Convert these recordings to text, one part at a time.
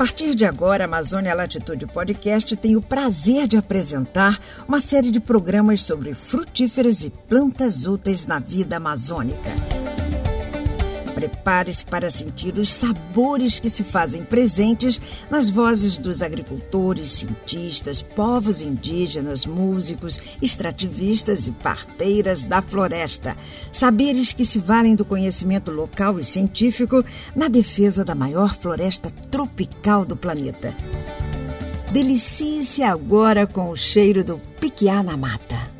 partir de agora, a Amazônia Latitude Podcast tem o prazer de apresentar uma série de programas sobre frutíferas e plantas úteis na vida amazônica. Prepare-se para sentir os sabores que se fazem presentes nas vozes dos agricultores, cientistas, povos indígenas, músicos, extrativistas e parteiras da floresta. Saberes que se valem do conhecimento local e científico na defesa da maior floresta tropical do planeta. Delicie-se agora com o cheiro do piquiá na mata.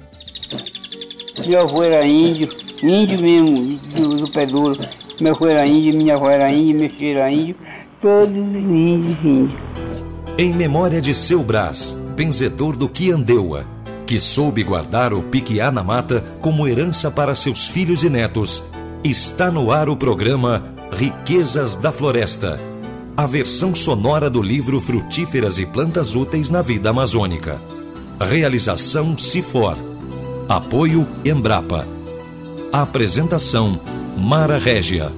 Meu avô era índio, índio mesmo, do, do pé duro. Meu avô era índio, minha avó era meu filho era índio, todos índios, índios. Em memória de seu Brás, benzedor do Quiandeua, que soube guardar o piquiá na mata como herança para seus filhos e netos, está no ar o programa Riquezas da Floresta, a versão sonora do livro Frutíferas e Plantas Úteis na Vida Amazônica. Realização Cifor. Apoio Embrapa. Apresentação Mara Régia.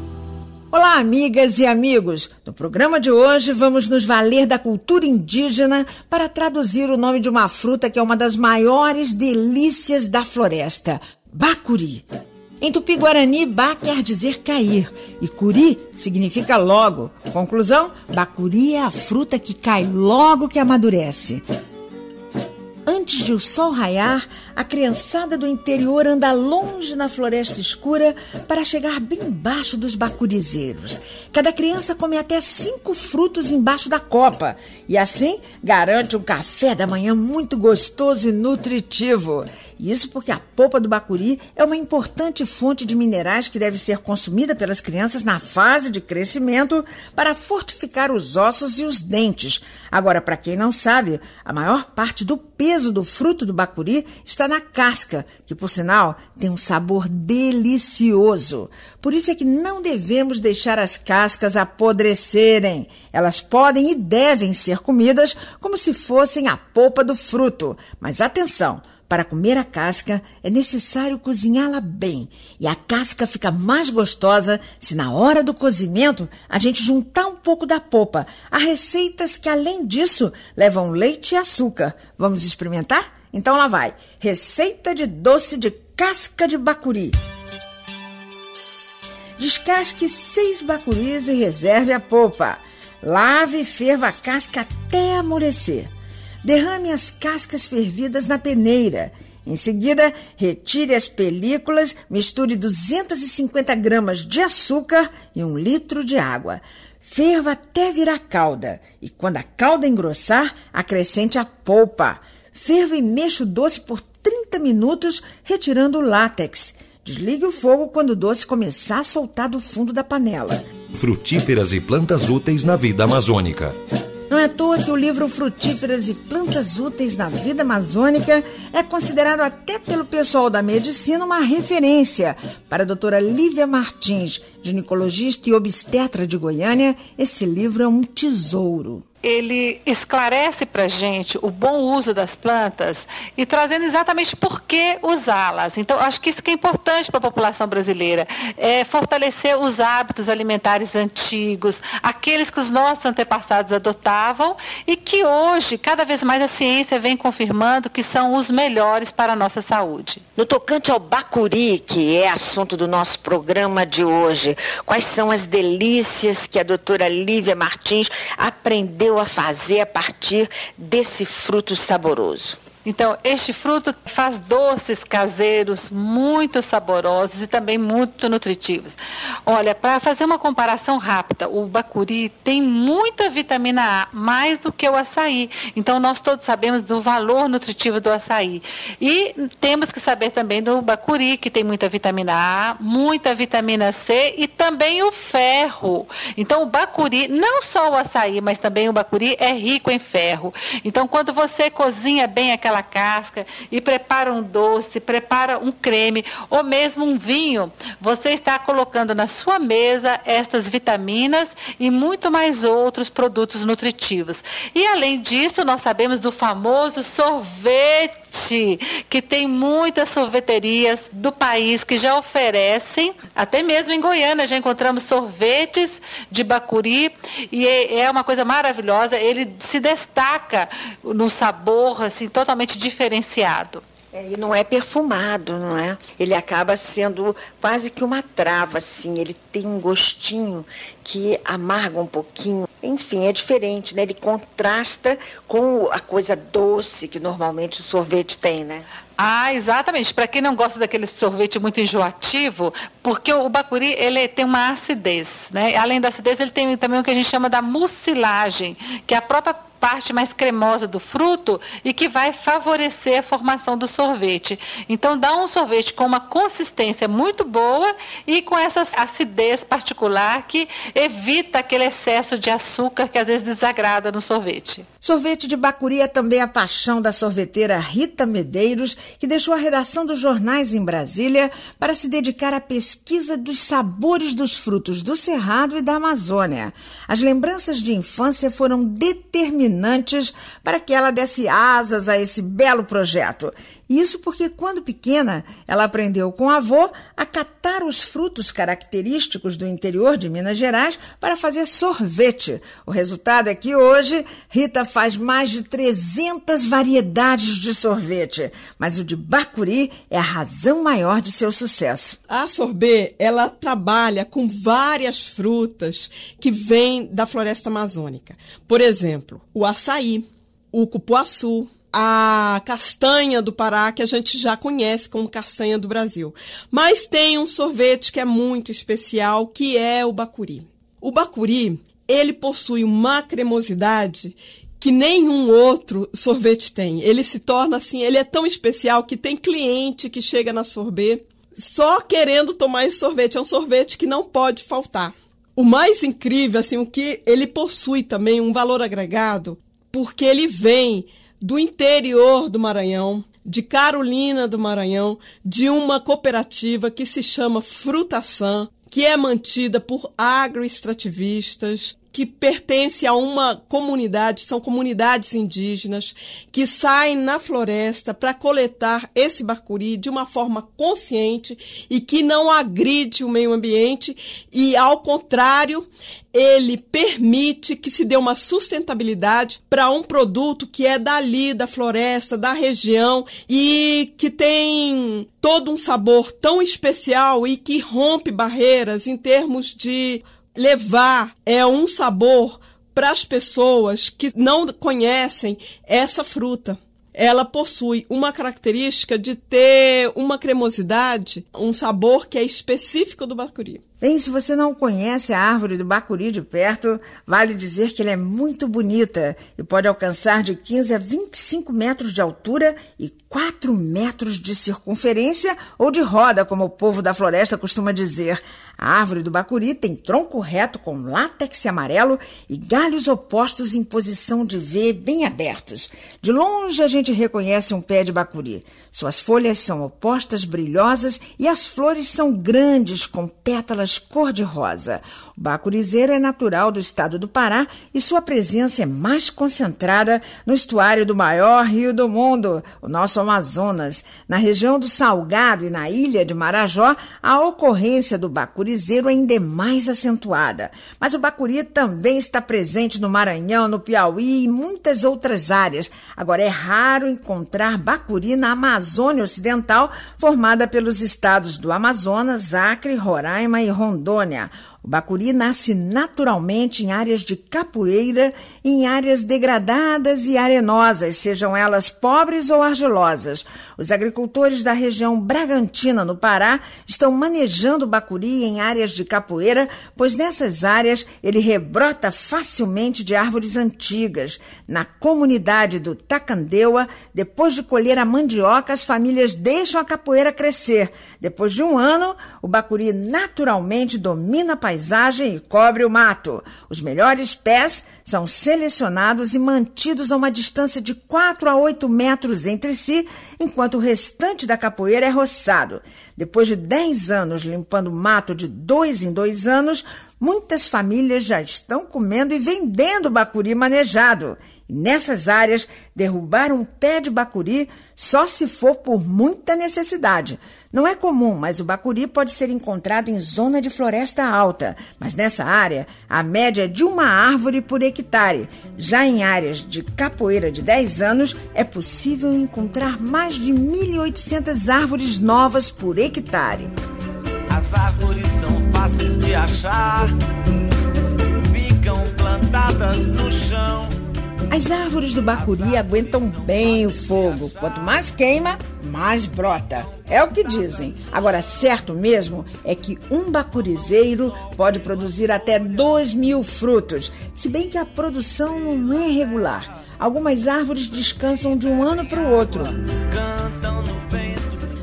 Olá, amigas e amigos! No programa de hoje vamos nos valer da cultura indígena para traduzir o nome de uma fruta que é uma das maiores delícias da floresta: bacuri. Em tupi-guarani, ba quer dizer cair e curi significa logo. Conclusão: bacuri é a fruta que cai logo que amadurece. Antes de o sol raiar, a criançada do interior anda longe na floresta escura para chegar bem embaixo dos bacurizeiros. Cada criança come até cinco frutos embaixo da copa e assim garante um café da manhã muito gostoso e nutritivo. Isso porque a polpa do bacuri é uma importante fonte de minerais que deve ser consumida pelas crianças na fase de crescimento para fortificar os ossos e os dentes. Agora, para quem não sabe, a maior parte do peso do fruto do bacuri está na casca, que por sinal tem um sabor delicioso. Por isso é que não devemos deixar as cascas apodrecerem. Elas podem e devem ser comidas como se fossem a polpa do fruto. Mas atenção! Para comer a casca é necessário cozinhá-la bem, e a casca fica mais gostosa se na hora do cozimento a gente juntar um pouco da polpa. Há receitas que além disso levam leite e açúcar. Vamos experimentar? Então lá vai. Receita de doce de casca de bacuri. Descasque seis bacuris e reserve a polpa. Lave e ferva a casca até amolecer. Derrame as cascas fervidas na peneira. Em seguida, retire as películas, misture 250 gramas de açúcar e um litro de água. Ferva até virar calda e, quando a calda engrossar, acrescente a polpa. Ferva e mexa o doce por 30 minutos, retirando o látex. Desligue o fogo quando o doce começar a soltar do fundo da panela. Frutíferas e plantas úteis na vida amazônica. Não é à toa que o livro Frutíferas e Plantas Úteis na Vida Amazônica é considerado até pelo pessoal da medicina uma referência. Para a doutora Lívia Martins, ginecologista e obstetra de Goiânia, esse livro é um tesouro ele esclarece para gente o bom uso das plantas e trazendo exatamente por que usá-las. Então, acho que isso que é importante para a população brasileira, é fortalecer os hábitos alimentares antigos, aqueles que os nossos antepassados adotavam e que hoje, cada vez mais, a ciência vem confirmando que são os melhores para a nossa saúde. No tocante ao bacuri, que é assunto do nosso programa de hoje, quais são as delícias que a doutora Lívia Martins aprendeu a fazer a partir desse fruto saboroso? Então, este fruto faz doces caseiros muito saborosos e também muito nutritivos. Olha, para fazer uma comparação rápida, o bacuri tem muita vitamina A, mais do que o açaí. Então, nós todos sabemos do valor nutritivo do açaí. E temos que saber também do bacuri, que tem muita vitamina A, muita vitamina C e também o ferro. Então, o bacuri, não só o açaí, mas também o bacuri é rico em ferro. Então, quando você cozinha bem aquela aquela casca e prepara um doce, prepara um creme ou mesmo um vinho, você está colocando na sua mesa estas vitaminas e muito mais outros produtos nutritivos. E além disso, nós sabemos do famoso sorvete Que tem muitas sorveterias do país que já oferecem, até mesmo em Goiânia já encontramos sorvetes de bacuri e é, é uma coisa maravilhosa. Ele se destaca no sabor assim totalmente diferenciado. É, e não é perfumado, não é? Ele acaba sendo quase que uma trava, assim. Ele tem um gostinho que amarga um pouquinho. Enfim, é diferente, né? Ele contrasta com a coisa doce que normalmente o sorvete tem, né? Ah, exatamente. Para quem não gosta daquele sorvete muito enjoativo, porque o bacuri ele tem uma acidez, né? Além da acidez, ele tem também o que a gente chama da mucilagem, que é a própria parte mais cremosa do fruto e que vai favorecer a formação do sorvete. Então, dá um sorvete com uma consistência muito boa e com essa acidez particular que evita aquele excesso de açúcar que às vezes desagrada no sorvete. Sorvete de bacuri é também a paixão da sorveteira Rita Medeiros, que deixou a redação dos jornais em Brasília para se dedicar à pesquisa dos sabores dos frutos do Cerrado e da Amazônia. As lembranças de infância foram determinantes para que ela desse asas a esse belo projeto. Isso porque, quando pequena, ela aprendeu com o avô a catar os frutos característicos do interior de Minas Gerais para fazer sorvete. O resultado é que hoje Rita faz mais de 300 variedades de sorvete, mas o de bacuri é a razão maior de seu sucesso. A sorbet, ela trabalha com várias frutas que vêm da floresta amazônica. Por exemplo, o açaí, o cupuaçu, a castanha do Pará, que a gente já conhece como castanha do Brasil. Mas tem um sorvete que é muito especial, que é o bacuri. O bacuri, ele possui uma cremosidade que nenhum outro sorvete tem. Ele se torna assim, ele é tão especial que tem cliente que chega na sorbet só querendo tomar esse sorvete. É um sorvete que não pode faltar. O mais incrível, assim, o que ele possui também um valor agregado, porque ele vem do interior do Maranhão, de Carolina do Maranhão, de uma cooperativa que se chama Frutação, que é mantida por agroextrativistas, que pertence a uma comunidade, são comunidades indígenas que saem na floresta para coletar esse bacuri de uma forma consciente e que não agride o meio ambiente e, ao contrário, ele permite que se dê uma sustentabilidade para um produto que é dali, da floresta, da região e que tem todo um sabor tão especial e que rompe barreiras em termos de levar é um sabor para as pessoas que não conhecem essa fruta. Ela possui uma característica de ter uma cremosidade, um sabor que é específico do bacuri. Bem, se você não conhece a árvore do bacuri de perto, vale dizer que ela é muito bonita e pode alcançar de 15 a 25 metros de altura e 4 metros de circunferência ou de roda, como o povo da floresta costuma dizer. A árvore do bacuri tem tronco reto com látex amarelo e galhos opostos em posição de V bem abertos. De longe a gente reconhece um pé de bacuri. Suas folhas são opostas, brilhosas e as flores são grandes com pétalas cor-de-rosa. Bacurizeiro é natural do estado do Pará e sua presença é mais concentrada no estuário do maior rio do mundo, o nosso Amazonas. Na região do Salgado e na ilha de Marajó, a ocorrência do bacurizeiro ainda é mais acentuada. Mas o bacuri também está presente no Maranhão, no Piauí e muitas outras áreas. Agora é raro encontrar bacuri na Amazônia Ocidental, formada pelos estados do Amazonas, Acre, Roraima e Rondônia. O bacuri nasce naturalmente em áreas de capoeira em áreas degradadas e arenosas, sejam elas pobres ou argilosas. Os agricultores da região Bragantina, no Pará, estão manejando o bacuri em áreas de capoeira, pois nessas áreas ele rebrota facilmente de árvores antigas. Na comunidade do Tacandeua, depois de colher a mandioca, as famílias deixam a capoeira crescer. Depois de um ano, o bacuri naturalmente domina a paisagem e cobre o mato. Os melhores pés são selecionados e mantidos a uma distância de 4 a 8 metros entre si, enquanto o restante da capoeira é roçado. Depois de 10 anos limpando mato de dois em dois anos, muitas famílias já estão comendo e vendendo bacuri manejado. E nessas áreas, derrubar um pé de bacuri só se for por muita necessidade. Não é comum, mas o bacuri pode ser encontrado em zona de floresta alta. Mas nessa área, a média é de uma árvore por hectare. Já em áreas de capoeira de 10 anos, é possível encontrar mais de 1.800 árvores novas por hectare. As árvores são fáceis de achar, ficam plantadas no chão. As árvores do bacuri aguentam bem o fogo. Quanto mais queima, mais brota. É o que dizem. Agora, certo mesmo é que um bacurizeiro pode produzir até 2 mil frutos, se bem que a produção não é regular. Algumas árvores descansam de um ano para o outro.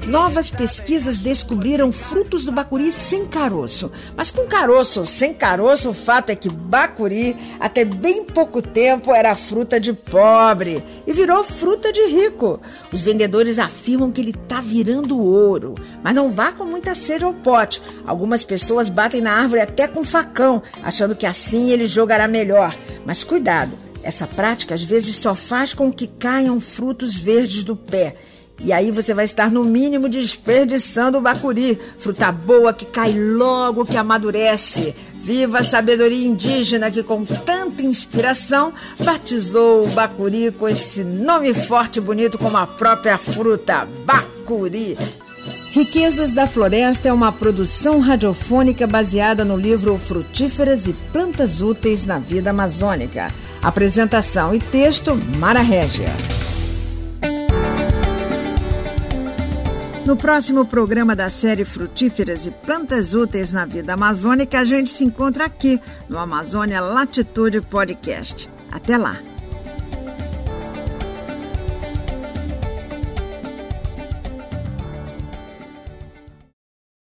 Novas pesquisas descobriram frutos do bacuri sem caroço. Mas com caroço ou sem caroço, o fato é que bacuri, até bem pouco tempo, era fruta de pobre e virou fruta de rico. Os vendedores afirmam que ele está virando ouro. Mas não vá com muita sede ao pote. Algumas pessoas batem na árvore até com facão, achando que assim ele jogará melhor. Mas cuidado, essa prática às vezes só faz com que caiam frutos verdes do pé. E aí você vai estar no mínimo desperdiçando o bacuri, fruta boa que cai logo que amadurece. Viva a sabedoria indígena que com tanta inspiração batizou o bacuri com esse nome forte e bonito como a própria fruta, bacuri. Riquezas da Floresta é uma produção radiofônica baseada no livro Frutíferas e Plantas Úteis na Vida Amazônica. Apresentação e texto Mara Régia. No próximo programa da série Frutíferas e Plantas Úteis na Vida Amazônica, a gente se encontra aqui no Amazônia Latitude Podcast. Até lá!